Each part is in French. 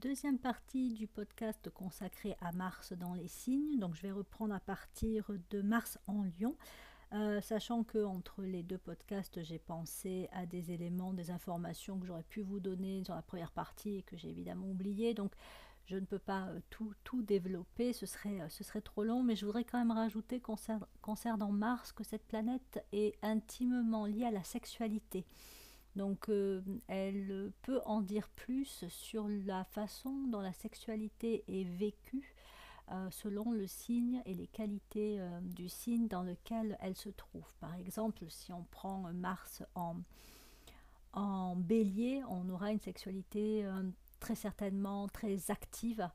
deuxième partie du podcast consacré à Mars dans les signes. Donc je vais reprendre à partir de Mars en Lion. Euh, sachant que entre les deux podcasts, j'ai pensé à des éléments, des informations que j'aurais pu vous donner sur la première partie et que j'ai évidemment oublié. Donc je ne peux pas euh, tout, tout développer, ce serait, euh, ce serait trop long, mais je voudrais quand même rajouter concernant Mars que cette planète est intimement liée à la sexualité. Donc elle peut en dire plus sur la façon dont la sexualité est vécue euh, selon le signe et les qualités euh, du signe dans lequel elle se trouve. Par exemple, si on prend Mars en, bélier, on aura une sexualité euh, très certainement très active,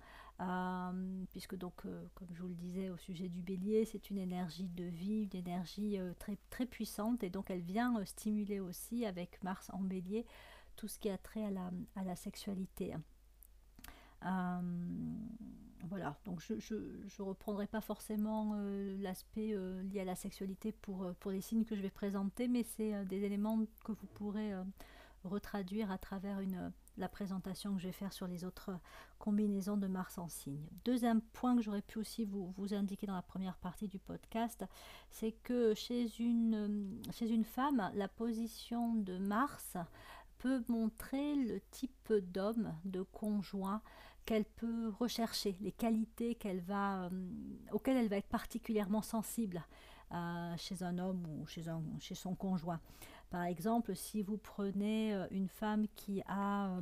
puisque donc, comme je vous le disais au sujet du bélier, c'est une énergie de vie, une énergie très, très puissante, et donc elle vient stimuler aussi avec Mars en bélier tout ce qui a trait à la, à la sexualité. Voilà, donc je ne reprendrai pas forcément euh, l'aspect euh, lié à la sexualité pour, euh, pour les signes que je vais présenter, mais c'est des éléments que vous pourrez retraduire à travers une, la présentation que je vais faire sur les autres combinaisons de Mars en signe. Deuxième point que j'aurais pu aussi vous, indiquer dans la première partie du podcast, c'est que chez une, chez une femme, la position de Mars peut montrer le type d'homme, de conjoint qu'elle peut rechercher, les qualités euh, auxquelles elle va être particulièrement sensible euh, chez un homme ou chez son conjoint. Par exemple, si vous prenez euh, une femme qui a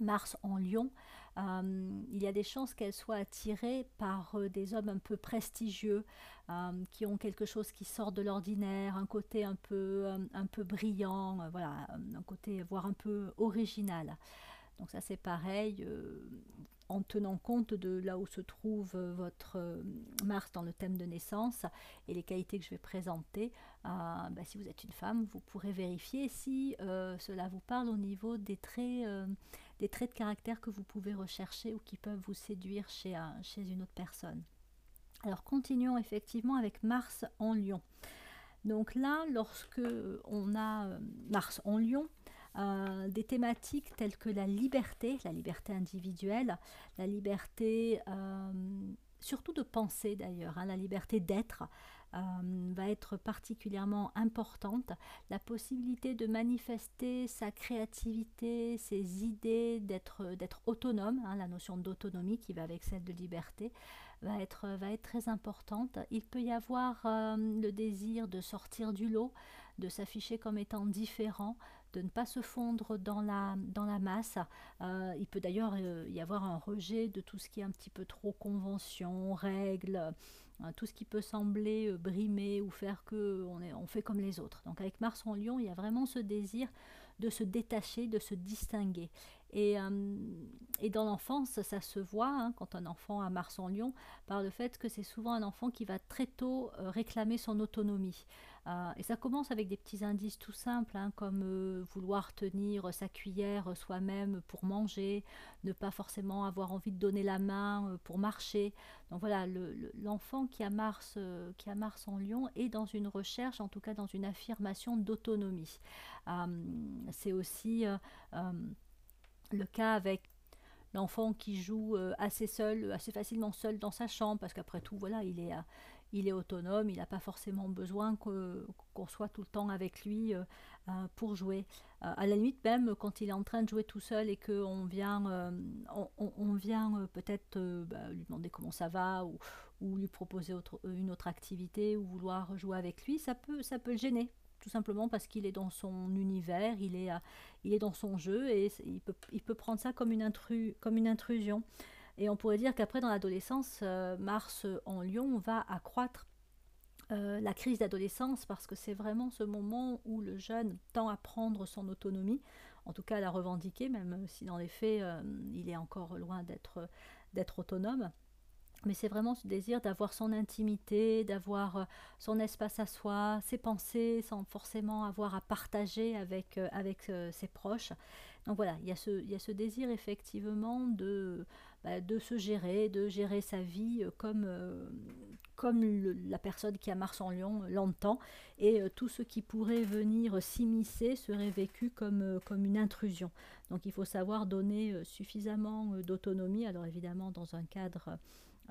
Mars en lion, il y a des chances qu'elle soit attirée par des hommes un peu prestigieux, qui ont quelque chose qui sort de l'ordinaire, un côté un peu, un peu brillant, voilà, un côté voire un peu original. Donc ça c'est pareil, euh, en tenant compte de là où se trouve euh, votre euh, Mars dans le thème de naissance et les qualités que je vais présenter, bah, si vous êtes une femme, vous pourrez vérifier si cela vous parle au niveau des traits, des traits de caractère que vous pouvez rechercher ou qui peuvent vous séduire chez, chez une autre personne. Alors continuons effectivement avec Mars en Lion. Donc là, lorsque on a Mars en Lion, euh, des thématiques telles que la liberté, la liberté individuelle, la liberté euh, surtout de penser d'ailleurs, hein, la liberté d'être euh, va être particulièrement importante, la possibilité de manifester sa créativité, ses idées, d'être autonome, hein, la notion d'autonomie qui va avec celle de liberté, va être, va être très importante. Il peut y avoir le désir de sortir du lot, de s'afficher comme étant différent, de ne pas se fondre dans la, dans la masse. Euh, il peut d'ailleurs euh, y avoir un rejet de tout ce qui est un petit peu trop convention, règles, euh, tout ce qui peut sembler brimer ou faire que on, est, on fait comme les autres. Donc avec Mars en Lion, il y a vraiment ce désir de se détacher, de se distinguer. Et, et dans l'enfance, ça se voit, hein, quand un enfant a Mars en Lion, par le fait que c'est souvent un enfant qui va très tôt réclamer son autonomie. Euh, et ça commence avec des petits indices tout simples, hein, comme euh, vouloir tenir sa cuillère soi-même pour manger, ne pas forcément avoir envie de donner la main euh, pour marcher. Donc voilà, l'enfant qui, a Mars, qui a Mars en Lion est dans une recherche, en tout cas dans une affirmation d'autonomie. C'est aussi le cas avec l'enfant qui joue assez seul, assez facilement seul dans sa chambre, parce qu'après tout, voilà, il est, il est autonome, il n'a pas forcément besoin qu'on soit tout le temps avec lui euh, euh, pour jouer. Euh, à la limite, même quand il est en train de jouer tout seul et qu'on vient, on, vient peut-être bah, lui demander comment ça va ou, lui proposer une autre activité ou vouloir jouer avec lui, ça peut, ça peut le gêner tout simplement parce qu'il est dans son univers, il est, il est dans son jeu et il peut, il peut prendre ça comme une, comme une intrusion. Et on pourrait dire qu'après, dans l'adolescence, euh, Mars en Lion va accroître euh, la crise d'adolescence parce que c'est vraiment ce moment où le jeune tend à prendre son autonomie, en tout cas à la revendiquer, même si dans les faits, euh, il est encore loin d'être autonome. Mais c'est vraiment ce désir d'avoir son intimité, d'avoir son espace à soi, ses pensées, sans forcément avoir à partager avec, avec ses proches. Donc voilà, il y, a ce, il y a ce désir effectivement de, bah, de se gérer, de gérer sa vie comme, comme la personne qui a Mars en Lion l'entend, et tout ce qui pourrait venir s'immiscer serait vécu comme, comme une intrusion. Donc il faut savoir donner suffisamment d'autonomie, alors évidemment dans un cadre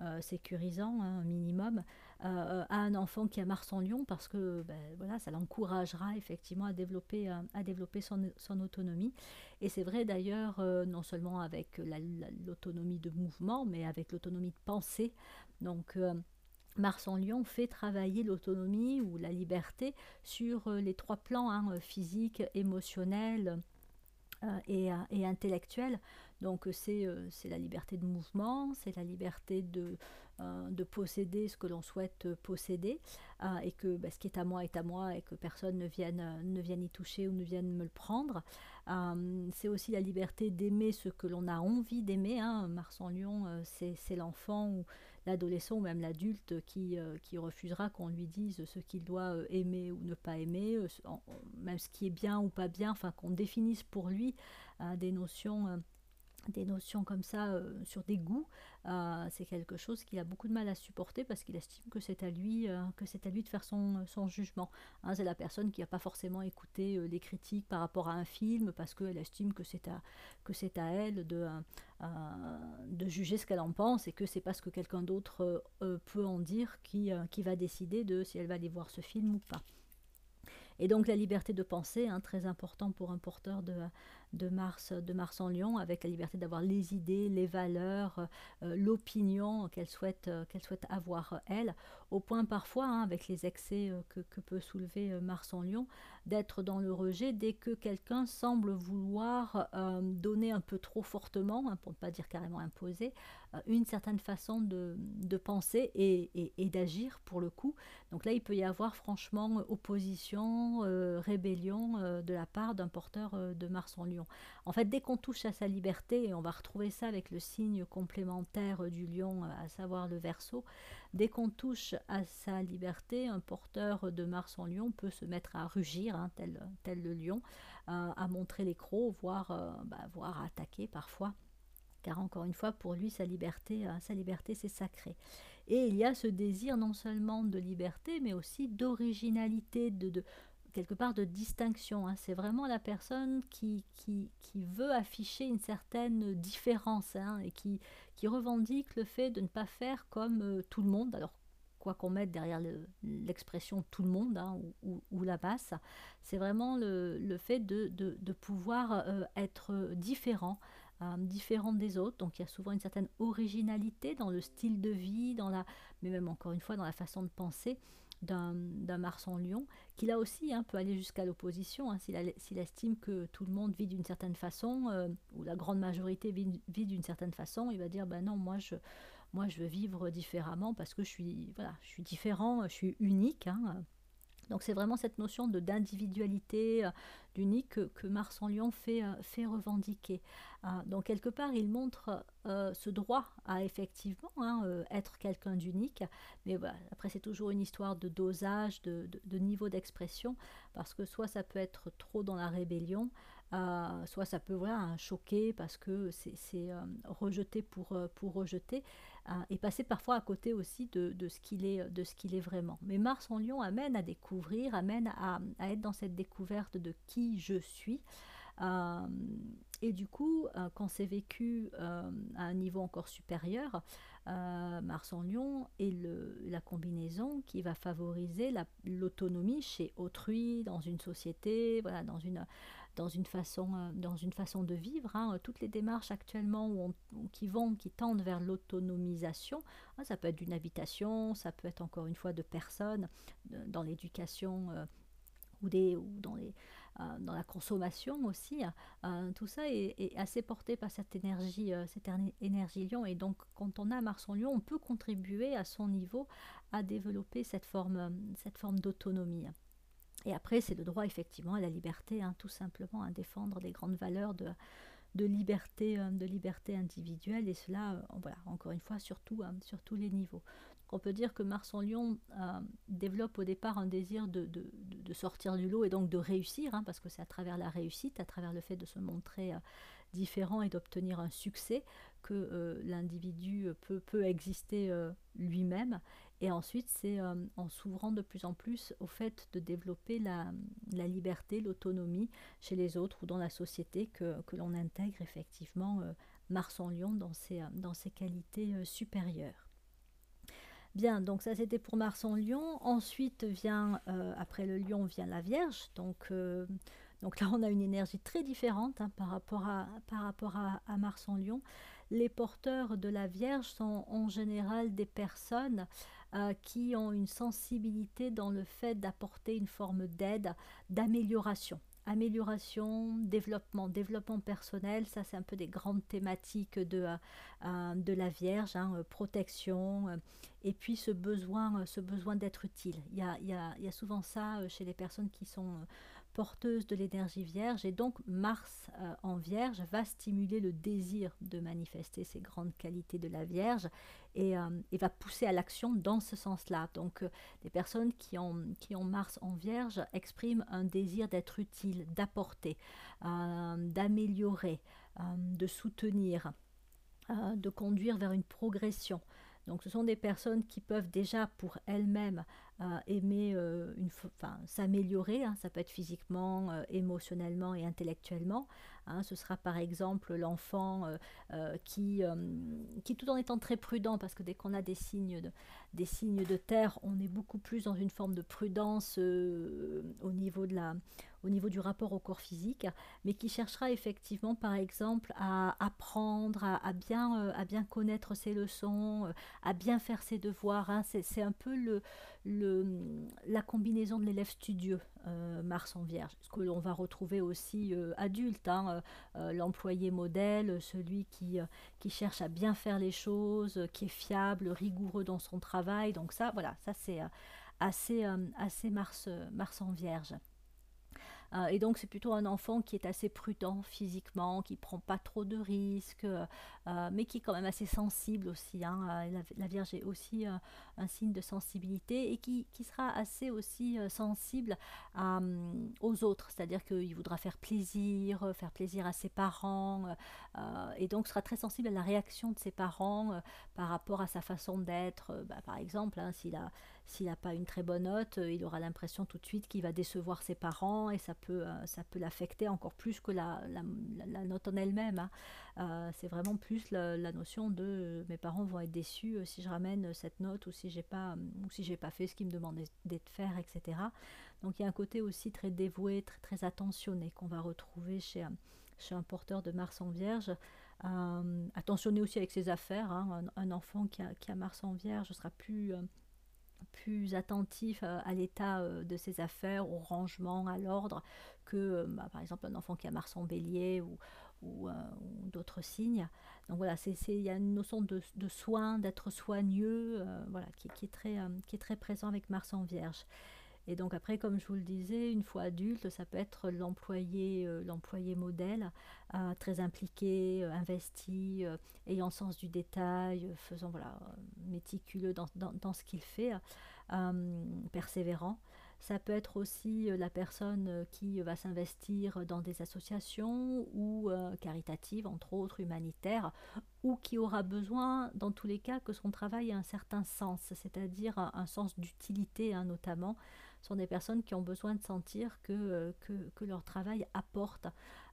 euh, sécurisant, hein, un minimum, euh, à un enfant qui a Mars en Lion, parce que ben, voilà, ça l'encouragera effectivement à développer, euh, à développer son, son, autonomie. Et c'est vrai d'ailleurs, non seulement avec l'autonomie de mouvement, mais avec l'autonomie de pensée. Donc, Mars en Lion fait travailler l'autonomie ou la liberté sur les trois plans, hein, physique, émotionnel et, et intellectuel. Donc euh, euh, c'est la liberté de mouvement, c'est la liberté de, euh, de posséder ce que l'on souhaite posséder, et que bah, ce qui est à moi est à moi et que personne ne vienne, ne vienne y toucher ou ne vienne me le prendre. c'est aussi la liberté d'aimer ce que l'on a envie d'aimer. Hein. Mars en Lion, c'est l'enfant l'adolescent ou même l'adulte qui, qui refusera qu'on lui dise ce qu'il doit aimer ou ne pas aimer, même ce qui est bien ou pas bien, enfin qu'on définisse pour lui des notions des notions comme ça euh, sur des goûts, euh, c'est quelque chose qu'il a beaucoup de mal à supporter parce qu'il estime que c'est à lui euh, que c'est à lui de faire son, son jugement. Hein, c'est la personne qui n'a pas forcément écouté les critiques par rapport à un film parce qu'elle estime que c'est à que c'est à elle de de juger ce qu'elle en pense et que c'est parce que quelqu'un d'autre peut en dire qui, qui va décider de si elle va aller voir ce film ou pas. Et donc la liberté de penser, hein, très important pour un porteur de, de Mars, de Mars en Lion, avec la liberté d'avoir les idées, les valeurs, euh, l'opinion qu'elle souhaite, euh, souhaite avoir elle, au point parfois, hein, avec les excès euh, que, que, peut soulever Mars en Lion, d'être dans le rejet dès que quelqu'un semble vouloir donner un peu trop fortement, hein, pour ne pas dire carrément imposer, une certaine façon de, de penser et, et, et d'agir pour le coup. Donc là, il peut y avoir franchement opposition, rébellion de la part d'un porteur de Mars en Lion. En fait, dès qu'on touche à sa liberté, et on va retrouver ça avec le signe complémentaire du lion, à savoir le verso, dès qu'on touche à sa liberté, un porteur de Mars en lion peut se mettre à rugir, hein, tel, le lion, euh, à montrer les euh, bah, voire à attaquer parfois car encore une fois, pour lui, sa liberté, euh, sa liberté, c'est sacré. Et il y a ce désir non seulement de liberté, mais aussi d'originalité, de, quelque part de distinction. Hein. C'est vraiment la personne qui, qui, veut afficher une certaine différence hein, et qui, qui revendique le fait de ne pas faire comme euh, tout le monde. Alors, quoi qu'on mette derrière l'expression tout le monde hein, ou, la basse, c'est vraiment le, le, fait de, de, pouvoir euh, être différent. Euh, différent des autres, donc il y a souvent une certaine originalité dans le style de vie, dans la, mais même encore une fois dans la façon de penser, d'un Mars en Lion, qui là aussi hein, peut aller jusqu'à l'opposition. Hein, S'il estime que tout le monde vit d'une certaine façon, euh, ou la grande majorité vit, vit d'une certaine façon, il va dire ben non, moi je, moi je veux vivre différemment parce que je suis, voilà, je suis différent, je suis unique. Hein, donc c'est vraiment cette notion de d'individualité, euh, d'unique que, Mars en Lion fait, euh, fait revendiquer. Euh, donc quelque part, il montre ce droit à effectivement hein, être quelqu'un d'unique, mais après c'est toujours une histoire de dosage, de, de niveau d'expression, parce que soit ça peut être trop dans la rébellion, soit ça peut choquer parce que c'est rejeté pour, pour rejeter, et passer parfois à côté aussi de, de ce qu'il est, est vraiment. Mais Mars en Lion amène à découvrir, amène à, à être dans cette découverte de qui je suis. et du coup, quand c'est vécu à un niveau encore supérieur, Mars en Lion est le, la combinaison qui va favoriser l'autonomie chez autrui, dans une société, voilà, dans une, dans une façon, euh, dans une façon de vivre. Hein. Toutes les démarches actuellement où qui vont, qui tendent vers l'autonomisation, hein, ça peut être d'une habitation, ça peut être encore une fois de personnes, dans l'éducation euh, ou, des, ou dans, les, euh, dans la consommation aussi. tout ça est, assez porté par cette énergie, cette énergie lion. Et donc, quand on a Mars en lion, on peut contribuer à son niveau à développer cette forme, cette forme d'autonomie. Et après, c'est le droit effectivement à la liberté, hein, tout simplement, à défendre des grandes valeurs de, liberté, euh, de liberté individuelle, et cela, euh, encore une fois, surtout, hein, sur tous les niveaux. on peut dire que Mars en Lion développe au départ un désir de, sortir du lot et donc de réussir, hein, parce que c'est à travers la réussite, à travers le fait de se montrer différent et d'obtenir un succès que euh, l'individu peut, peut, exister euh, lui-même. Et ensuite, c'est euh, en s'ouvrant de plus en plus au fait de développer la, la liberté, l'autonomie chez les autres ou dans la société que, que l'on intègre effectivement Mars en Lion dans ses, dans ses qualités supérieures. Bien, donc ça c'était pour Mars en Lion. Ensuite vient, après le Lion, vient la Vierge. Donc donc là, on a une énergie très différente hein, par rapport, à, par rapport à, Mars en Lion. Les porteurs de la Vierge sont en général des personnes euh, qui ont une sensibilité dans le fait d'apporter une forme d'aide, d'amélioration amélioration, développement, développement personnel, ça c'est un peu des grandes thématiques de, euh, euh, de la Vierge, hein, protection, et puis ce besoin, ce besoin d'être utile. Il y, a, y a, il y a, souvent ça chez les personnes qui sont porteuse de l'énergie vierge et donc Mars euh, en vierge va stimuler le désir de manifester ces grandes qualités de la vierge et, euh, va pousser à l'action dans ce sens-là. Donc euh, les personnes qui ont, qui ont Mars en vierge expriment un désir d'être utile, d'apporter, d'améliorer, de soutenir, de conduire vers une progression. Donc ce sont des personnes qui peuvent déjà pour elles-mêmes euh, aimer euh, une, s'améliorer, hein. ça peut être physiquement, euh, émotionnellement et intellectuellement. Hein. ce sera par exemple l'enfant qui, qui, tout en étant très prudent, parce que dès qu'on a des signes de, des signes de terre, on est beaucoup plus dans une forme de prudence au niveau de la au niveau du rapport au corps physique, mais qui cherchera effectivement, par exemple, à apprendre, à, bien, euh, à bien connaître ses leçons, euh, à bien faire ses devoirs. Hein. C'est un peu le, le, la combinaison de l'élève studieux, euh, Mars en Vierge, ce que l'on va retrouver aussi adulte, hein, l'employé modèle, celui qui, qui cherche à bien faire les choses, qui est fiable, rigoureux dans son travail. Donc ça, voilà, ça c'est assez, assez Mars, Mars en Vierge. Euh, et donc c'est plutôt un enfant qui est assez prudent physiquement, qui prend pas trop de risques, euh, mais qui est quand même assez sensible aussi. Hein. Euh, la, Vierge est aussi un signe de sensibilité et qui, qui sera assez aussi sensible aux autres, c'est-à-dire qu'il voudra faire plaisir, faire plaisir à ses parents, et donc sera très sensible à la réaction de ses parents par rapport à sa façon d'être. Bah, par exemple, hein, s'il a s'il n'a pas une très bonne note, il aura l'impression tout de suite qu'il va décevoir ses parents et ça peut, euh, ça peut l'affecter encore plus que la, la, note en elle-même. Hein. Euh, c'est vraiment plus la, notion de euh, mes parents vont être déçus si je ramène cette note ou si j'ai pas ou si j'ai pas fait ce qu'ils me demandaient de faire, etc. Donc il y a un côté aussi très dévoué, très, très attentionné qu'on va retrouver chez, chez un porteur de Mars en Vierge. attentionné aussi avec ses affaires. Hein. Un, enfant qui a, qui a, Mars en Vierge sera plus plus attentif euh, à l'état euh, de ses affaires, au rangement, à l'ordre, que euh, bah, par exemple un enfant qui a Mars en bélier ou, d'autres signes. Donc voilà, il y a une notion de, soin, d'être soigneux, voilà, qui, est très, qui est très présent avec Mars en vierge. Et donc après, comme je vous le disais, une fois adulte, ça peut être l'employé, euh, l'employé modèle, euh, très impliqué, euh, investi, ayant sens du détail, faisant voilà, méticuleux dans, dans, ce qu'il fait, persévérant. Ça peut être aussi la personne qui va s'investir dans des associations ou caritatives, entre autres humanitaires, ou qui aura besoin, dans tous les cas, que son travail ait un certain sens, c'est-à-dire un, sens d'utilité hein, notamment, sont des personnes qui ont besoin de sentir que, euh, leur travail apporte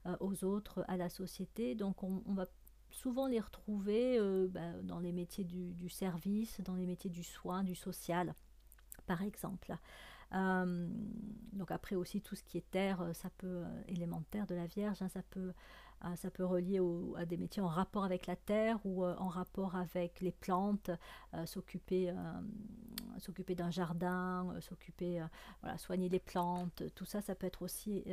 euh, aux autres, à la société. Donc on, va souvent les retrouver euh, bah, dans les métiers du, service, dans les métiers du soin, du social, par exemple. donc après aussi tout ce qui est terre, ça peut élémentaire de la Vierge, hein, ça peut ça peut relier à des métiers en rapport avec la terre ou euh, en rapport avec les plantes, euh, s'occuper, euh, s'occuper d'un jardin, s'occuper, voilà, soigner les plantes. Tout ça, ça peut être aussi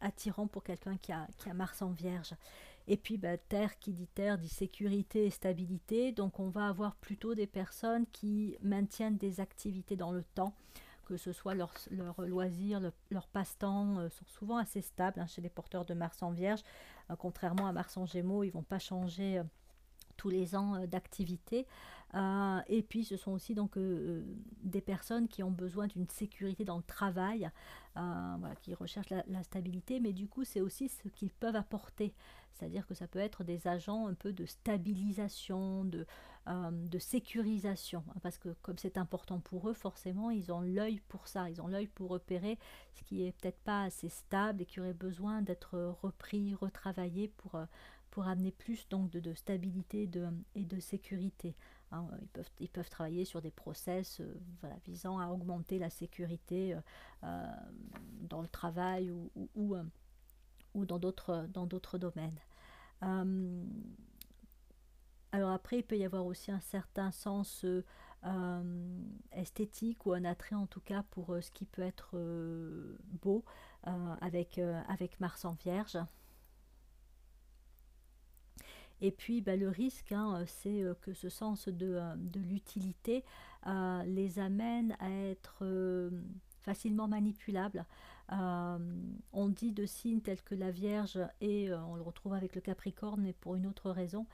attirant pour quelqu'un qui a, qui a Mars en Vierge. Et puis, bah, terre qui dit terre dit sécurité et stabilité. Donc, on va avoir plutôt des personnes qui maintiennent des activités dans le temps que ce soit leurs leur loisirs, leur, passe-temps, euh, sont souvent assez stables hein, chez les porteurs de Mars en Vierge. Euh, contrairement à Mars en Gémeaux, ils vont pas changer euh, tous les ans d'activité. et puis ce sont aussi donc des personnes qui ont besoin d'une sécurité dans le travail, qui recherchent la, stabilité, mais du coup c'est aussi ce qu'ils peuvent apporter. C'est-à-dire que ça peut être des agents un peu de stabilisation, de, euh, de sécurisation, hein, parce que comme c'est important pour eux, forcément, ils ont l'œil pour ça, ils ont l'œil pour repérer ce qui est peut-être pas assez stable et qui aurait besoin d'être repris, retravaillé pour, euh, pour amener plus donc de, stabilité de, et de sécurité. Hein. ils, peuvent, ils peuvent travailler sur des process euh, visant à augmenter la sécurité dans le travail ou, ou, dans d'autres domaines. Alors après, il peut y avoir aussi un certain sens euh, euh, esthétique ou un attrait en tout cas pour euh, ce qui peut être beau avec, avec Mars en Vierge. Et puis bah, le risque, hein, c'est que ce sens de, de l'utilité les amène à être facilement manipulables. on dit de signes tels que la Vierge, et on le retrouve avec le Capricorne, mais pour une autre raison,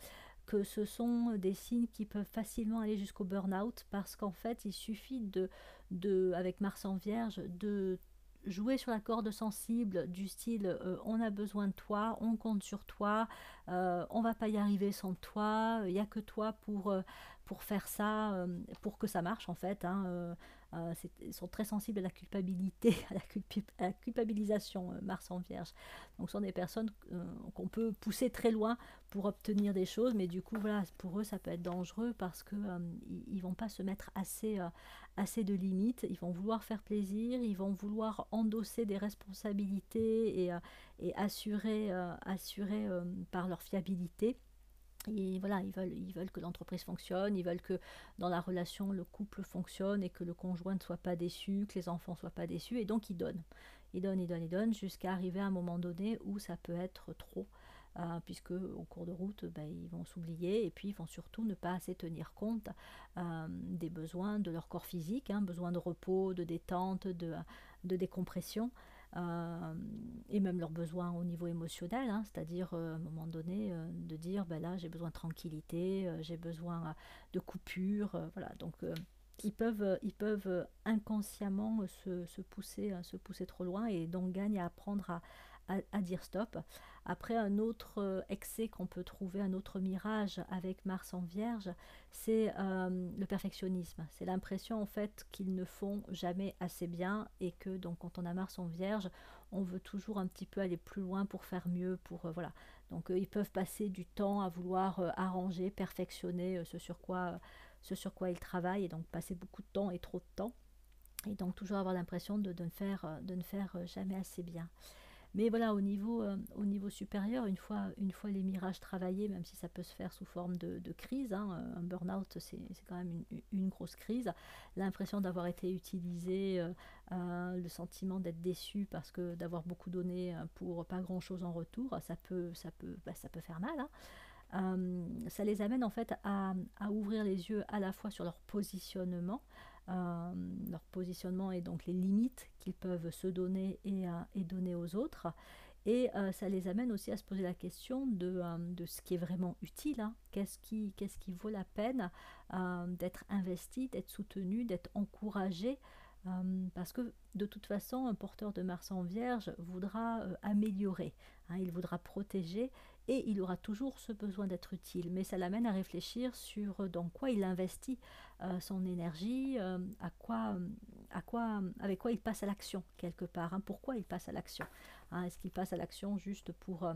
que ce sont des signes qui peuvent facilement aller jusqu'au burn-out parce qu'en fait, il suffit de, de, avec Mars en Vierge, de jouer sur la corde sensible du style euh, on a besoin de toi, on compte sur toi, euh, on va pas y arriver sans toi, il n'y a que toi pour, euh, pour faire ça, pour que ça marche en fait. Hein, euh, ils sont très sensibles à la culpabilité, à la, culpabilisation, euh, Mars en Vierge. Donc, ce sont des personnes euh, qu'on peut pousser très loin pour obtenir des choses, mais du coup, voilà, pour eux, ça peut être dangereux parce qu'ils ne vont pas se mettre assez, assez de limites. Ils vont vouloir faire plaisir, ils vont vouloir endosser des responsabilités et, et assurer, assurer par leur fiabilité voilà, ils veulent, que l'entreprise fonctionne, ils veulent que dans la relation, le couple fonctionne et que le conjoint ne soit pas déçu, que les enfants ne soient pas déçus. Et donc, ils donnent. Ils donnent, ils donnent, ils donnent, jusqu'à arriver à un moment donné où ça peut être trop. Euh, puisque au cours de route, ben, ils vont s'oublier et puis ils vont surtout ne pas assez tenir compte euh, des besoins de leur corps physique, hein, besoin de repos, de détente, de décompression. Euh, et même leurs besoins au niveau émotionnel, hein, c'est-à-dire euh, à un moment donné euh, de dire ben là j'ai besoin de tranquillité, j'ai besoin de coupure, voilà donc ils peuvent, ils peuvent inconsciemment se, se, pousser, se pousser trop loin et donc gagnent à apprendre à, dire stop. Après, un autre euh, excès qu'on peut trouver, un autre mirage avec Mars en Vierge, c'est euh, le perfectionnisme. C'est l'impression en fait qu'ils ne font jamais assez bien et que donc quand on a Mars en Vierge, on veut toujours un petit peu aller plus loin pour faire mieux, pour euh, voilà. Donc ils peuvent passer du temps à vouloir arranger, perfectionner ce sur quoi ils travaillent et donc passer beaucoup de temps et trop de temps et donc toujours avoir l'impression de ne faire jamais assez bien. Mais voilà, au niveau, euh, au niveau supérieur, une fois, une fois les mirages travaillés, même si ça peut se faire sous forme de, crise, hein, euh, un burn-out, c'est quand même une, grosse crise, l'impression d'avoir été utilisé, euh, le sentiment d'être déçu parce que d'avoir beaucoup donné pour pas grand-chose en retour, ça peut, ça peut, bah, ça peut faire mal. Hein. ça les amène en fait à, à, ouvrir les yeux à la fois sur leur positionnement, euh, leur positionnement et donc les limites qu'ils peuvent se donner et, et, donner aux autres. Et euh, ça les amène aussi à se poser la question de, euh, de ce qui est vraiment utile, hein. qu'est-ce qui, qu'est-ce qui vaut la peine d'être investi, d'être soutenu, d'être encouragé. parce que de toute façon, un porteur de Mars en Vierge voudra améliorer, hein. il voudra protéger et il aura toujours ce besoin d'être utile. Mais ça l'amène à réfléchir sur dans quoi il investit euh, son énergie, euh, à quoi, à quoi, avec quoi il passe à l'action quelque part. Hein. pourquoi il passe à l'action hein. Est-ce qu'il passe à l'action juste pour euh,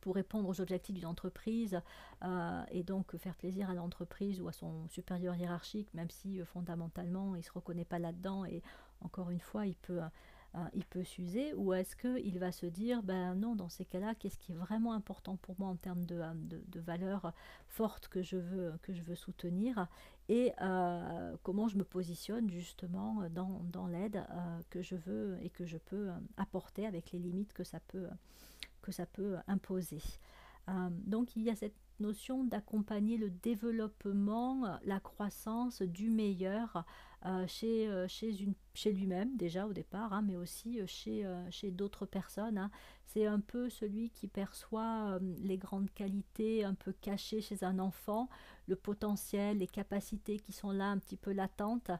pour répondre aux objectifs d'une entreprise et donc faire plaisir à l'entreprise ou à son supérieur hiérarchique, même si fondamentalement il ne se reconnaît pas là-dedans et encore une fois il peut Hein, il peut s'user ou est-ce qu'il va se dire ben non dans ces cas-là qu'est-ce qui est vraiment important pour moi en termes de, euh, de, valeurs fortes que je veux que je veux soutenir et euh, comment je me positionne justement dans, dans l'aide euh, que je veux et que je peux apporter avec les limites que ça peut que ça peut imposer. Donc il y a cette notion d'accompagner le développement, la croissance du meilleur chez, chez, une, chez lui-même déjà au départ, hein, mais aussi chez, chez d'autres personnes. Hein. C'est un peu celui qui perçoit les grandes qualités un peu cachées chez un enfant, le potentiel, les capacités qui sont là un petit peu latentes,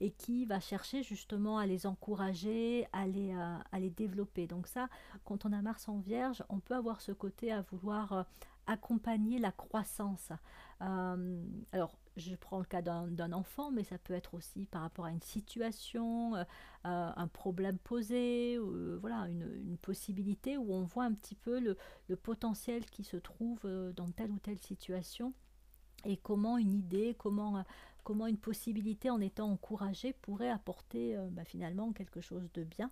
et qui va chercher justement à les encourager, à les, à les développer. Donc ça, quand on a Mars en Vierge, on peut avoir ce côté à vouloir accompagner la croissance. alors, je prends le cas d'un enfant, mais ça peut être aussi par rapport à une situation, euh, euh, un problème posé, euh, voilà, une, possibilité où on voit un petit peu le, potentiel qui se trouve dans telle ou telle situation et comment une idée, comment, comment une possibilité en étant encouragée pourrait apporter bah, finalement quelque chose de bien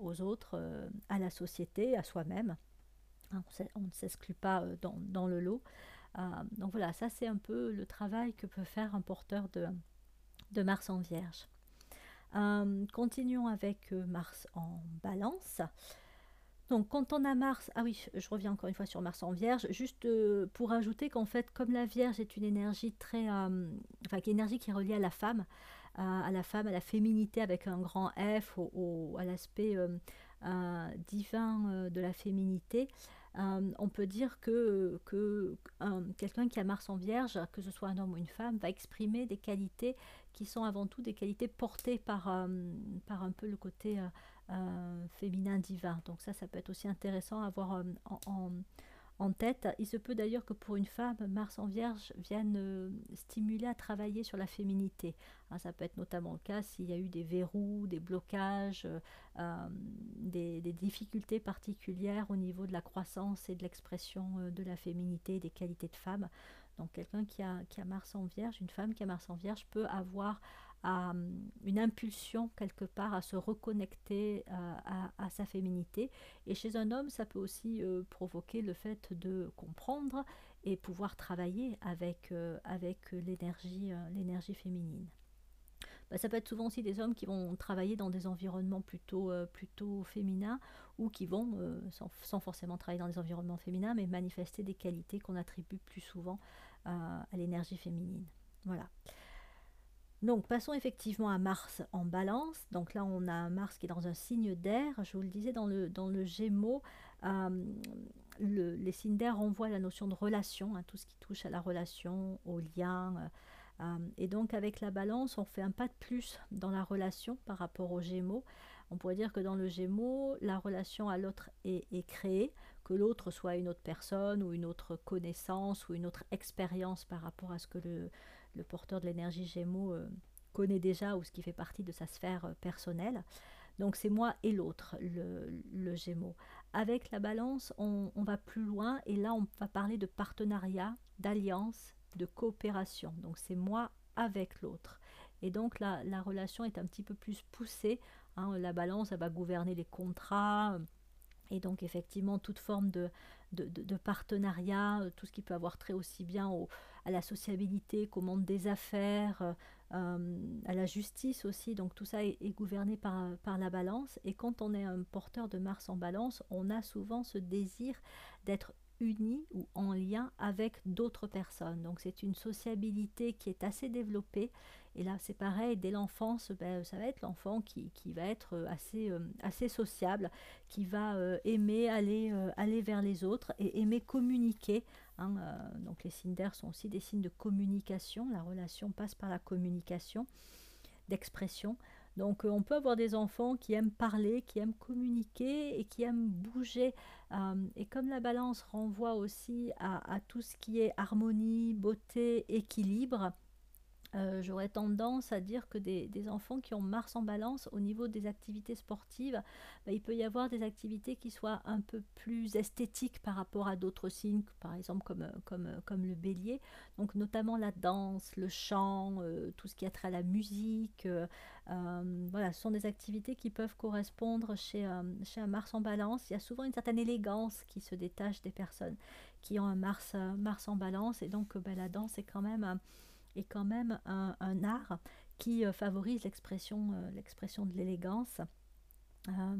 aux autres, à la société, à soi-même. Hein, on ne s'exclut pas dans le lot. Euh, donc voilà, ça c'est un peu le travail que peut faire un porteur de, Mars en Vierge. Euh, continuons avec euh, Mars en Balance. Donc quand on a Mars, ah oui, je reviens encore une fois sur Mars en Vierge, juste pour ajouter qu'en fait, comme la Vierge est une énergie très, enfin, une énergie qui est reliée à la femme, à la femme, à la féminité avec un grand F, à l'aspect divin de la féminité, euh, on peut dire que, que quelqu'un qui a Mars en Vierge, que ce soit un homme ou une femme, va exprimer des qualités qui sont avant tout des qualités portées par, euh, un peu le côté euh, féminin divin. Donc ça, ça peut être aussi intéressant à voir en en tête. Il se peut d'ailleurs que pour une femme, Mars en Vierge vienne euh, stimuler à travailler sur la féminité. Hein, ça peut être notamment le cas s'il y a eu des verrous, des blocages, euh, euh, des, difficultés particulières au niveau de la croissance et de l'expression de la féminité des qualités de femme. Donc quelqu'un qui a Mars en Vierge, une femme qui a Mars en Vierge peut avoir à, une impulsion quelque part à se reconnecter euh, à, sa féminité. Et chez un homme, ça peut aussi euh, provoquer le fait de comprendre et pouvoir travailler avec, euh, l'énergie, féminine. Bah, ça peut être souvent aussi des hommes qui vont travailler dans des environnements plutôt, plutôt féminins ou qui vont, sans, sans, forcément travailler dans des environnements féminins, mais manifester des qualités qu'on attribue plus souvent à l'énergie féminine. Voilà. Donc passons effectivement à Mars en balance. Donc là on a Mars qui est dans un signe d'air. Je vous le disais dans le, dans le Gémeaux, euh, les signes d'air renvoient la notion de relation, hein, tout ce qui touche à la relation, au lien. Euh, euh, et donc avec la balance, on fait un pas de plus dans la relation par rapport au Gémeaux. On pourrait dire que dans le Gémeaux, la relation à l'autre est créée, que l'autre soit une autre personne ou une autre connaissance ou une autre expérience par rapport à ce que le, le porteur de l'énergie Gémeaux euh, connaît déjà ou ce qui fait partie de sa sphère euh, personnelle. Donc c'est moi et l'autre, le, le, Gémeaux. Avec la balance, on, va plus loin et là on va parler de partenariat, d'alliance, de coopération. Donc c'est moi avec l'autre. Et donc la, la, relation est un petit peu plus poussée. Hein. La balance, elle va gouverner les contrats. Et donc effectivement, toute forme de, de, partenariat, euh, tout ce qui peut avoir trait aussi bien au, à la sociabilité qu'au monde des affaires, euh, euh, à la justice aussi. Donc tout ça est, gouverné par, par, la balance. Et quand on est un porteur de Mars en balance, on a souvent ce désir d'être uni ou en lien avec d'autres personnes. Donc c'est une sociabilité qui est assez développée et là, c'est pareil, dès l'enfance, ben, ça va être l'enfant qui, va être euh, assez, euh, assez sociable, qui va euh, aimer aller, aller vers les autres et aimer communiquer. Hein, donc les signes d'air sont aussi des signes de communication. La relation passe par la communication, d'expression. Donc on peut avoir des enfants qui aiment parler, qui aiment communiquer et qui aiment bouger. et comme la balance renvoie aussi à, à, tout ce qui est harmonie, beauté, équilibre, euh, j'aurais tendance à dire que des, enfants qui ont Mars en balance au niveau des activités sportives, bah, il peut y avoir des activités qui soient un peu plus esthétiques par rapport à d'autres signes, par exemple comme, comme, comme le bélier. Donc notamment la danse, le chant, euh, tout ce qui a trait à la musique. Euh, voilà, ce sont des activités qui peuvent correspondre chez, chez un Mars en balance. Il y a souvent une certaine élégance qui se détache des personnes qui ont un Mars, Mars en balance. Et donc bah, la danse est quand même est quand même un, art qui euh, favorise l'expression, euh, l'expression de l'élégance. Euh,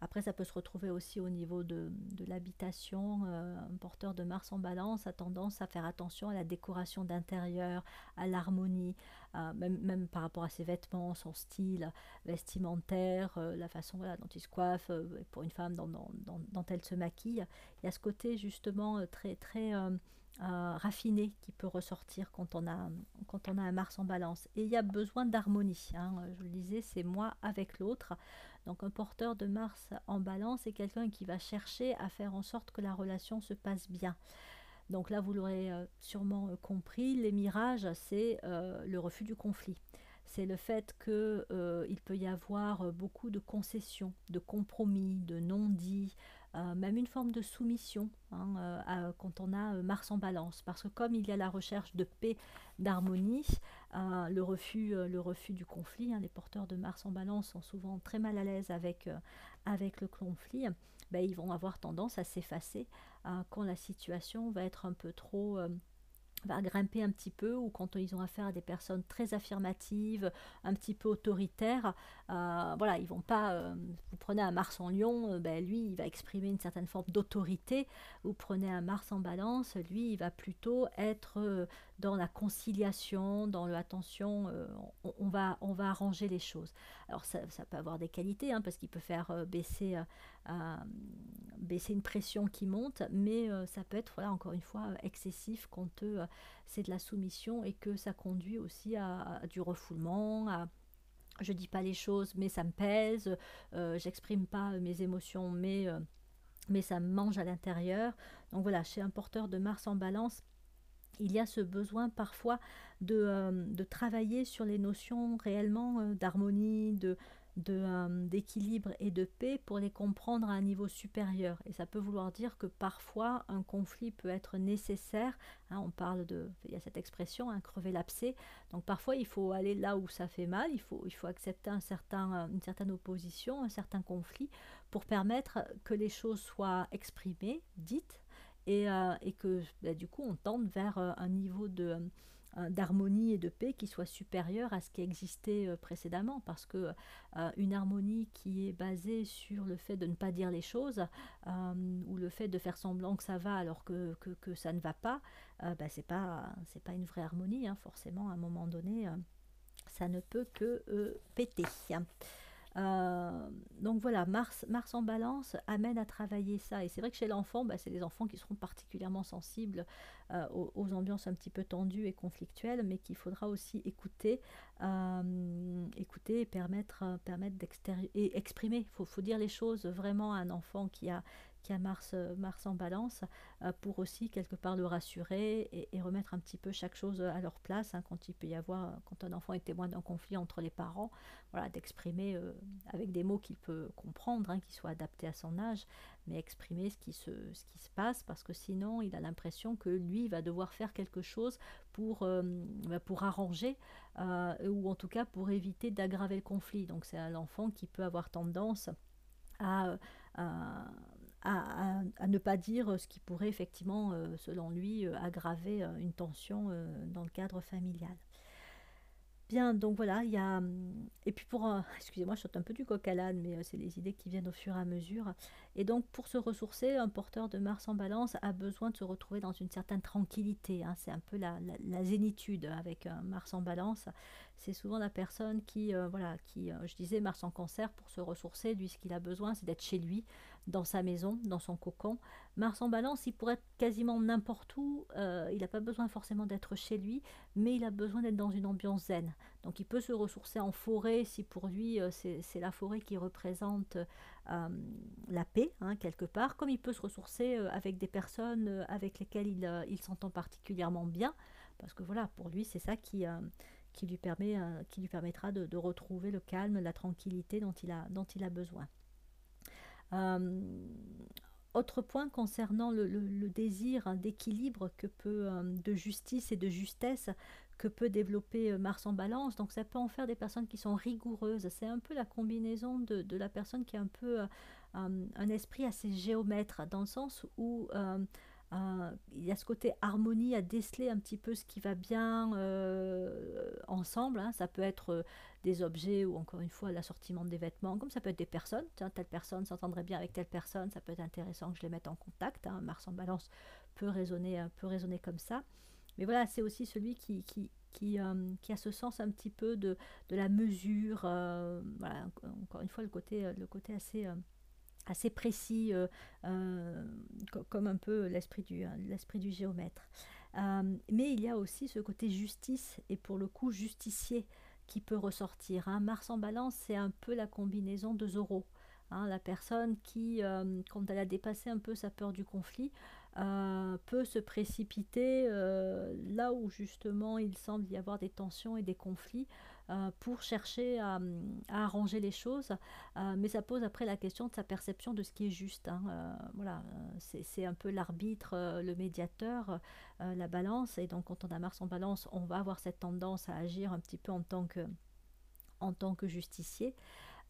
Après, ça peut se retrouver aussi au niveau de, l'habitation. un porteur de Mars en balance a tendance à faire attention à la décoration d'intérieur, à l'harmonie, même, même, par rapport à ses vêtements, son style vestimentaire, la façon dont il se coiffe, pour une femme, dont, dont, elle se maquille. Il y a ce côté justement très, très raffiné qui peut ressortir quand on, a, quand on a un Mars en balance. Et il y a besoin d'harmonie. Hein. Je le disais, c'est moi avec l'autre. Donc un porteur de Mars en balance est quelqu'un qui va chercher à faire en sorte que la relation se passe bien. Donc là, vous l'aurez euh, sûrement euh, compris, les mirages, c'est euh, le refus du conflit. C'est le fait qu'il peut y avoir beaucoup de concessions, de compromis, de non-dits, euh, même une forme de soumission hein, euh, quand on a euh, Mars en balance. Parce que comme il y a la recherche de paix, d'harmonie, le, refus, le refus du conflit, hein, les porteurs de Mars en balance sont souvent très mal à l'aise avec, avec le conflit, ben, ils vont avoir tendance à s'effacer quand la situation va être un peu trop va grimper un petit peu ou quand ils ont affaire à des personnes très affirmatives, un petit peu autoritaires, euh, voilà, ils vont pas. Euh, vous prenez un Mars en Lion, euh, ben, lui, il va exprimer une certaine forme d'autorité. Vous prenez un Mars en Balance, lui, il va plutôt être dans la conciliation, dans le attention, on, va, on va arranger les choses. Alors ça, ça peut avoir des qualités, hein, parce qu'il peut faire baisser baisser une pression qui monte, mais euh, ça peut être, voilà, encore une fois, excessif quand euh, c'est de la soumission et que ça conduit aussi à, du refoulement, à je dis pas les choses, mais ça me pèse, euh, j'exprime pas mes émotions, mais, mais ça me mange à l'intérieur. Donc voilà, chez un porteur de Mars en balance, il y a ce besoin parfois de, de travailler sur les notions réellement d'harmonie, de, euh, d'équilibre et de paix pour les comprendre à un niveau supérieur. Et ça peut vouloir dire que parfois un conflit peut être nécessaire. Hein, on parle de, il y a cette expression, hein, crever l'abcès. Donc parfois il faut aller là où ça fait mal, il faut, il faut accepter un certain, euh, une certaine opposition, un certain conflit pour permettre que les choses soient exprimées, dites, et, euh, et que bah, du coup on tente vers un niveau de d'harmonie et de paix qui soit supérieure à ce qui existait euh, précédemment parce que euh, une harmonie qui est basée sur le fait de ne pas dire les choses euh, ou le fait de faire semblant que ça va alors que, que, ça ne va pas bah, c'est pas c'est pas une vraie harmonie hein. forcément à un moment donné ça ne peut que péter euh, donc voilà, Mars, Mars en balance amène à travailler ça. Et c'est vrai que chez l'enfant, bah, c'est les enfants qui seront particulièrement sensibles euh, aux, ambiances un petit peu tendues et conflictuelles, mais qu'il faudra aussi écouter, euh, écouter et permettre, permettre et exprimer. Il faut, dire les choses vraiment à un enfant qui a, qui a Mars, euh, Mars en balance, euh, pour aussi quelque part le rassurer et, remettre un petit peu chaque chose à leur place hein, quand il peut y avoir, quand un enfant est témoin d'un conflit entre les parents, voilà, d'exprimer euh, avec des mots qu'il peut comprendre, hein, qui soient adaptés à son âge, mais exprimer ce qui, se, ce qui se passe, parce que sinon il a l'impression que lui va devoir faire quelque chose pour, bah, pour arranger, ou en tout cas pour éviter d'aggraver le conflit. Donc c'est un enfant qui peut avoir tendance à, à, ne pas dire ce qui pourrait effectivement, euh, selon lui, euh, aggraver euh, une tension dans le cadre familial. Bien, donc voilà, il y a... Hum, et puis pour... Excusez-moi, je saute un peu du coq à l'âne, mais c'est les idées qui viennent au fur et à mesure. Et donc pour se ressourcer, un porteur de Mars en balance a besoin de se retrouver dans une certaine tranquillité. Hein. C'est un peu la, la, zénitude avec un Mars en balance. C'est souvent la personne qui, voilà, qui, je disais, Mars en cancer, pour se ressourcer, lui, ce qu'il a besoin, c'est d'être chez lui, dans sa maison, dans son cocon. Mars en balance, il pourrait être quasiment n'importe où, euh, il n'a pas besoin forcément d'être chez lui, mais il a besoin d'être dans une ambiance zen. Donc il peut se ressourcer en forêt si pour lui euh, c'est la forêt qui représente euh, la paix, hein, quelque part, comme il peut se ressourcer avec des personnes avec lesquelles il, s'entend particulièrement bien, parce que voilà, pour lui c'est ça qui... lui, permet, qui lui permettra de, retrouver le calme, la tranquillité dont il a besoin. Euh, autre point concernant le, désir d'équilibre que peut, euh, de justice et de justesse que peut développer euh, Mars en balance. Donc ça peut en faire des personnes qui sont rigoureuses. C'est un peu la combinaison de, la personne qui a un peu un esprit assez géomètre, dans le sens où il y a ce côté harmonie à déceler un petit peu ce qui va bien ensemble. Hein. Ça peut être des objets ou encore une fois l'assortiment des vêtements, comme ça peut être des personnes. Tiens, telle personne s'entendrait bien avec telle personne, ça peut être intéressant que je les mette en contact. Hein. Mars en balance peut raisonner, peut raisonner comme ça. Mais voilà, c'est aussi celui qui, qui, qui, euh, qui, a ce sens un petit peu de, de la mesure. Euh, voilà, encore une fois, le côté, le côté assez, euh, assez précis, comme un peu l'esprit du, du géomètre. mais il y a aussi ce côté justice, et pour le coup, justicier, qui peut ressortir. Hein. Mars en balance, c'est un peu la combinaison de Zoro. Hein, la personne qui, quand elle a dépassé un peu sa peur du conflit, euh, peut se précipiter euh, là où justement il semble y avoir des tensions et des conflits euh, pour chercher à, arranger les choses. mais ça pose après la question de sa perception de ce qui est juste. Hein. voilà, c'est un peu l'arbitre, le médiateur, la balance. Et donc quand on a Mars en balance, on va avoir cette tendance à agir un petit peu en tant que, en tant que justicier.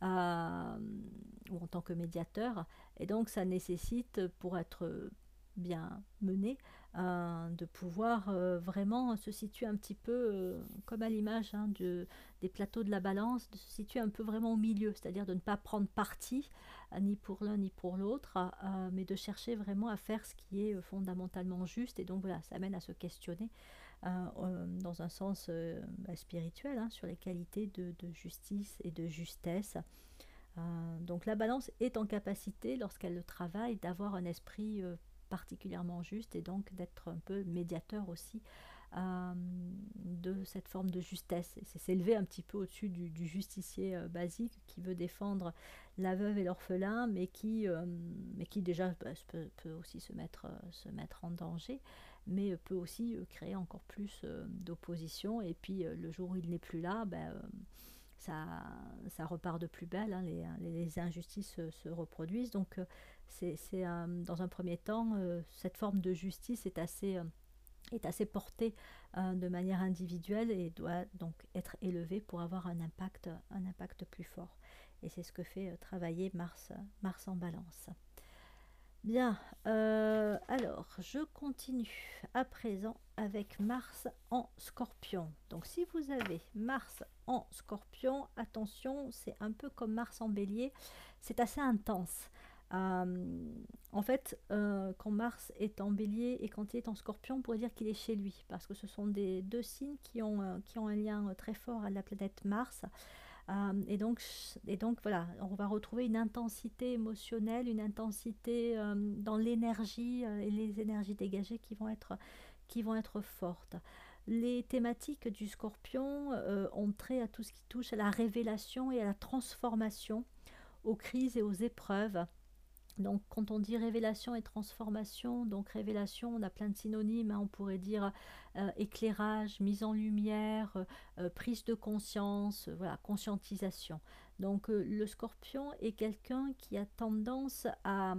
ou en tant que médiateur. Et donc ça nécessite, pour être bien mené, euh, de pouvoir euh, vraiment se situer un petit peu euh, comme à l'image hein, de, des plateaux de la balance, de se situer un peu vraiment au milieu, c'est-à-dire de ne pas prendre parti ni pour l'un ni pour l'autre, mais de chercher vraiment à faire ce qui est fondamentalement juste. Et donc voilà, ça amène à se questionner dans un sens bah, spirituel hein, sur les qualités de, justice et de justesse. donc la balance est en capacité, lorsqu'elle le travaille, d'avoir un esprit particulièrement juste et donc d'être un peu médiateur aussi euh, de cette forme de justesse. C'est s'élever un petit peu au-dessus du, justicier euh, basique qui veut défendre la veuve et l'orphelin, mais qui, euh, mais qui déjà bah, peut, aussi se mettre, se mettre en danger, mais peut aussi créer encore plus d'opposition. Et puis le jour où il n'est plus là, ben, ça, ça repart de plus belle, hein, les, les, injustices se, reproduisent. Donc c'est euh, dans un premier temps, euh, cette forme de justice est assez, euh, est assez portée de manière individuelle et doit donc être élevée pour avoir un impact, un impact plus fort. Et c'est ce que fait travailler Mars, Mars en balance. Bien, alors je continue à présent avec Mars en scorpion. Donc si vous avez Mars en scorpion, attention, c'est un peu comme Mars en bélier, c'est assez intense. Euh, en fait, euh, quand Mars est en bélier et quand il est en scorpion, on pourrait dire qu'il est chez lui, parce que ce sont des deux signes qui ont, euh, qui ont un lien très fort à la planète Mars. et, donc, et donc, voilà, on va retrouver une intensité émotionnelle, une intensité dans l'énergie et les énergies dégagées qui vont être, qui vont être fortes. Les thématiques du scorpion ont trait à tout ce qui touche à la révélation et à la transformation, aux crises et aux épreuves. Donc quand on dit révélation et transformation, donc révélation, on a plein de synonymes, hein. on pourrait dire euh, éclairage, mise en lumière, euh, euh, prise de conscience, voilà, conscientisation. Donc le scorpion est quelqu'un qui a tendance à,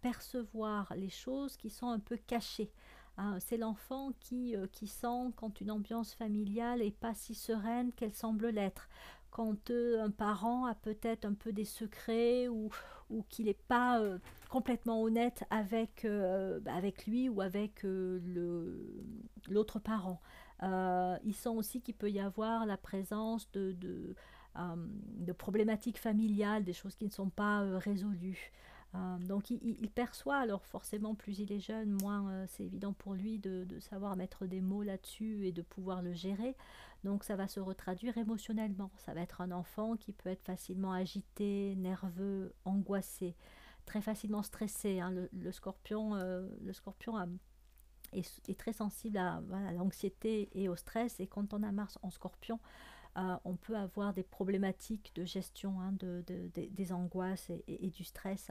percevoir les choses qui sont un peu cachées. Hein. C'est l'enfant qui, qui sent quand une ambiance familiale n'est pas si sereine qu'elle semble l'être quand un parent a peut-être un peu des secrets ou, ou qu'il n'est pas euh, complètement honnête avec, euh, bah, avec lui ou avec euh, l'autre parent. il sent aussi qu'il peut y avoir la présence de, de, de, problématiques familiales, des choses qui ne sont pas résolues. Donc il, perçoit, alors forcément plus il est jeune, moins c'est évident pour lui de, de, savoir mettre des mots là-dessus et de pouvoir le gérer. Donc ça va se retraduire émotionnellement. Ça va être un enfant qui peut être facilement agité, nerveux, angoissé, très facilement stressé. Hein. Le, scorpion, euh, le scorpion est, très sensible à, l'anxiété et au stress. Et quand on a Mars en scorpion, euh, on peut avoir des problématiques de gestion hein, de, des angoisses et, du stress.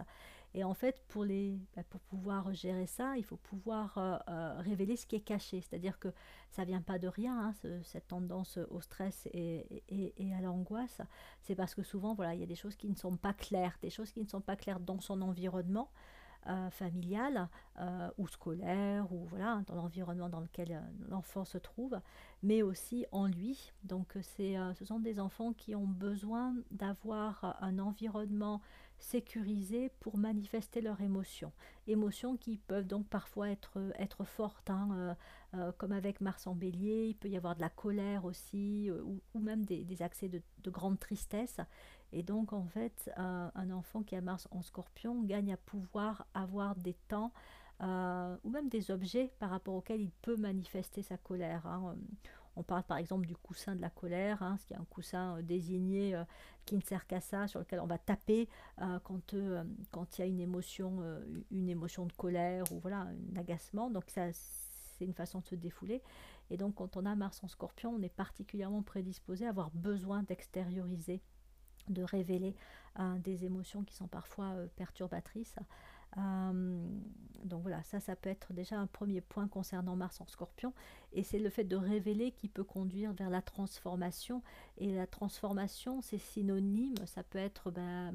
Et en fait, pour, les, bah, pour pouvoir gérer ça, il faut pouvoir euh, euh, révéler ce qui est caché. C'est-à-dire que ça ne vient pas de rien, hein, cette tendance au stress et, et, à l'angoisse. C'est parce que souvent, voilà, il y a des choses qui ne sont pas claires, des choses qui ne sont pas claires dans son environnement. Euh, familial ou scolaire ou voilà dans l'environnement dans lequel l'enfant se trouve mais aussi en lui. Donc c'est ce sont des enfants qui ont besoin d'avoir un environnement sécurisés pour manifester leurs émotions. Émotions qui peuvent donc parfois être, être fortes, hein, euh, euh, comme avec Mars en bélier, il peut y avoir de la colère aussi, euh, ou, même des, accès de, grande tristesse. Et donc en fait, un enfant qui a Mars en scorpion gagne à pouvoir avoir des temps ou même des objets par rapport auxquels il peut manifester sa colère. Hein. On parle par exemple du coussin de la colère, ce qui est un coussin euh, désigné euh, qui ne sert qu'à ça, sur lequel on va taper euh, quand quand il y a une émotion, une émotion de colère ou voilà un agacement. Donc ça, c'est une façon de se défouler. Et donc quand on a Mars en Scorpion, on est particulièrement prédisposé à avoir besoin d'extérioriser, de révéler des émotions qui sont parfois perturbatrices. Euh, donc voilà, ça, ça peut être déjà un premier point concernant Mars en scorpion. Et c'est le fait de révéler qui peut conduire vers la transformation. Et la transformation, c'est synonyme, ça peut être... Ben,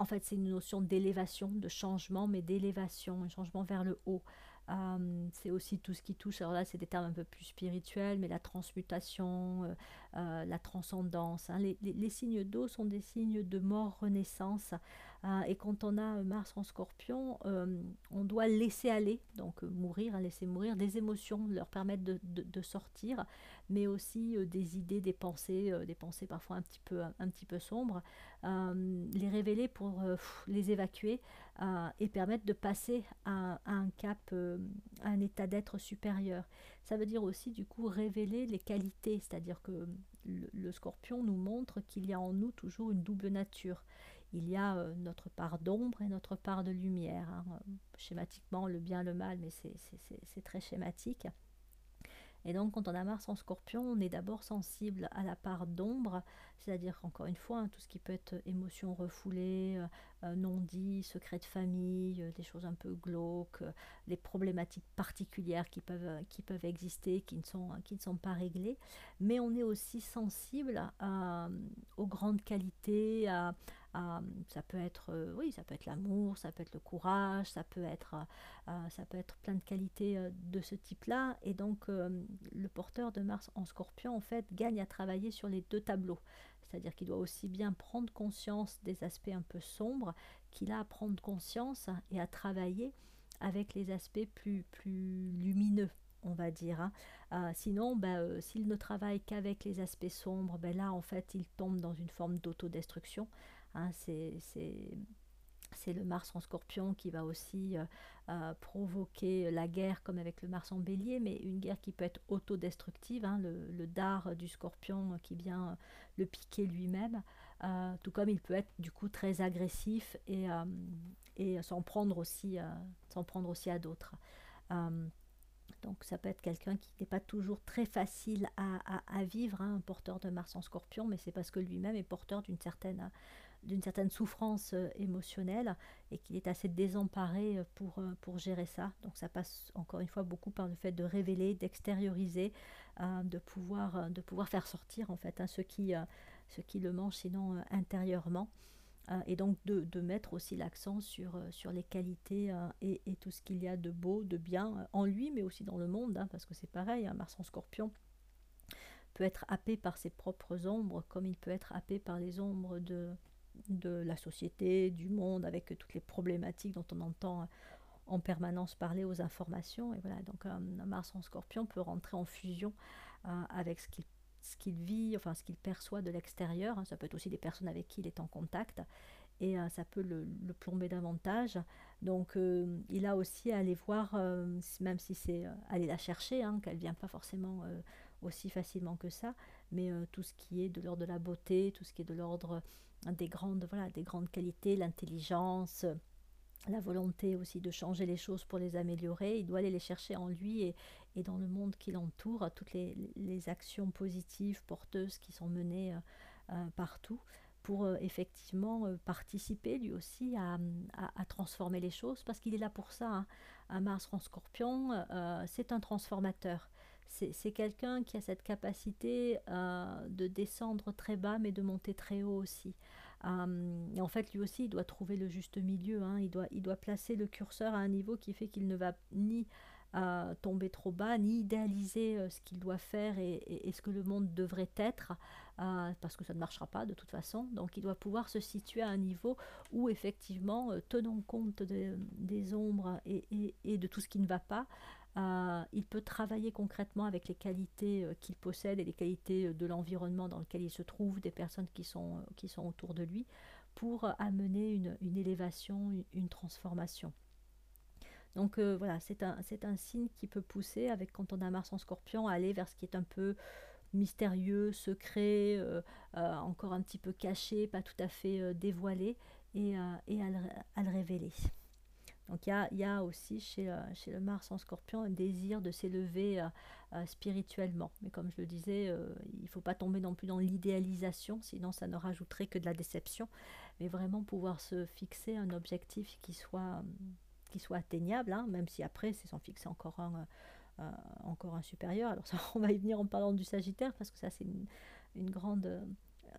en fait, c'est une notion d'élévation, de changement, mais d'élévation, un changement vers le haut. Euh, c'est aussi tout ce qui touche, alors là c'est des termes un peu plus spirituels, mais la transmutation, euh, la transcendance. Hein. Les, signes d'eau sont des signes de mort-renaissance. Et quand on a Mars en scorpion, on doit laisser aller, donc mourir, hein, laisser mourir des émotions, leur permettre de, sortir, mais aussi des idées, des pensées, des pensées parfois un petit peu, sombres, les révéler pour les évacuer et permettre de passer à, un cap, euh, à un état d'être supérieur. Ça veut dire aussi du coup révéler les qualités, c'est-à-dire que le, scorpion nous montre qu'il y a en nous toujours une double nature. Il y a euh, notre part d'ombre et notre part de lumière. Hein. Schématiquement, le bien, le mal, mais c'est très schématique. Et donc, quand on a Mars en scorpion, on est d'abord sensible à la part d'ombre, c'est-à-dire, encore une fois, hein, tout ce qui peut être émotion refoulée, euh, euh, non dit, secret de famille, euh, des choses un peu glauques, les problématiques particulières qui peuvent, qui peuvent exister, qui ne, sont, qui ne sont pas réglées. Mais on est aussi sensible aux grandes qualités, à, ça peut être oui ça peut être l'amour ça peut être le courage ça peut être peut être plein de qualités de ce type là et donc le porteur de Mars en scorpion en fait gagne à travailler sur les deux tableaux c'est-à-dire qu'il doit aussi bien prendre conscience des aspects un peu sombres qu'il a à prendre conscience et à travailler avec les aspects plus, plus lumineux, on va dire. Hein. Euh, sinon, ben, euh, s'il ne travaille qu'avec les aspects sombres, ben là, en fait, il tombe dans une forme d'autodestruction. Hein. C'est le Mars en scorpion qui va aussi euh, euh, provoquer la guerre comme avec le Mars en bélier, mais une guerre qui peut être autodestructive, hein, le, dard du scorpion qui vient le piquer lui-même, euh, tout comme il peut être du coup très agressif et, et s'en prendre, aussi, s'en prendre aussi à d'autres. donc ça peut être quelqu'un qui n'est pas toujours très facile à, vivre, hein, un porteur de Mars en scorpion, mais c'est parce que lui-même est porteur d'une certaine d'une certaine souffrance euh, émotionnelle et qu'il est assez désemparé euh, pour, euh, pour gérer ça. Donc ça passe encore une fois beaucoup par le fait de révéler, d'extérioriser, de, pouvoir, de pouvoir faire sortir en fait hein, ce, qui, ce qui le mange sinon intérieurement. et donc de, de mettre aussi l'accent sur, sur les qualités et, tout ce qu'il y a de beau, de bien en lui, mais aussi dans le monde, hein, parce que c'est pareil, un Mars en scorpion peut être happé par ses propres ombres, comme il peut être happé par les ombres de, de la société, du monde, avec toutes les problématiques dont on entend en permanence parler aux informations. Et voilà, donc un, Mars en scorpion peut rentrer en fusion euh, avec ce qu'il ce qu'il vit, enfin ce qu'il perçoit de l'extérieur. Hein. Ça peut être aussi des personnes avec qui il est en contact et euh, ça peut le, plomber davantage. Donc euh, il a aussi à aller voir, même si c'est aller la chercher, hein, qu'elle ne vient pas forcément aussi facilement que ça, mais tout ce qui est de l'ordre de la beauté, tout ce qui est de l'ordre des grandes, grandes qualités, l'intelligence, la volonté aussi de changer les choses pour les améliorer. Il doit aller les chercher en lui et, dans le monde qui l'entoure, toutes les, actions positives, porteuses qui sont menées euh, euh, partout pour euh, effectivement participer lui aussi à, transformer les choses parce qu'il est là pour ça. Hein. Un Mars en scorpion, c'est un transformateur c'est quelqu'un qui a cette capacité euh, de descendre très bas mais de monter très haut aussi. Euh, et en fait, lui aussi, il doit trouver le juste milieu. Hein. Il, doit, il doit placer le curseur à un niveau qui fait qu'il ne va ni tomber trop bas, ni idéaliser ce qu'il doit faire et, ce que le monde devrait être, parce que ça ne marchera pas de toute façon. Donc il doit pouvoir se situer à un niveau où effectivement, tenant compte des ombres et, de tout ce qui ne va pas, il peut travailler concrètement avec les qualités qu'il possède et les qualités de l'environnement dans lequel il se trouve, des personnes qui sont, sont autour de lui, pour amener une, élévation, une transformation. Donc euh, voilà, c'est un, signe qui peut pousser, avec quand on a Mars en scorpion, à aller vers ce qui est un peu mystérieux, secret, euh, euh, encore un petit peu caché, pas tout à fait dévoilé, et à, le, révéler. Donc il y a, aussi chez, chez, le Mars en scorpion un désir de s'élever spirituellement. Mais comme je le disais, il ne faut pas tomber non plus dans l'idéalisation, sinon ça ne rajouterait que de la déception. Mais vraiment pouvoir se fixer un objectif qui soit atteignable, hein, même si après c'est s'en fixer encore un, euh, encore un supérieur. Alors ça, on va y venir en parlant du Sagittaire, parce que ça c'est une, grande,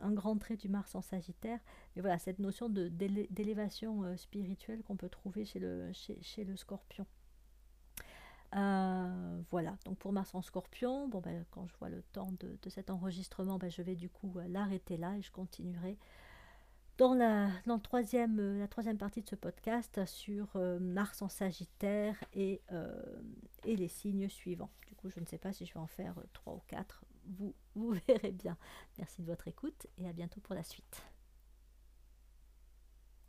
un grand trait du Mars en Sagittaire. Mais voilà, cette notion d'élévation euh, spirituelle qu'on peut trouver chez le, Scorpion. Euh, voilà, donc pour Mars en Scorpion, bon ben, quand je vois le temps de, cet enregistrement, ben, je vais du coup l'arrêter là et je continuerai dans, la, troisième, euh, partie de ce podcast sur euh, Mars en Sagittaire et, euh, et, les signes suivants. Du coup, je ne sais pas si je vais en faire trois ou quatre. Vous, vous verrez bien. Merci de votre écoute et à bientôt pour la suite.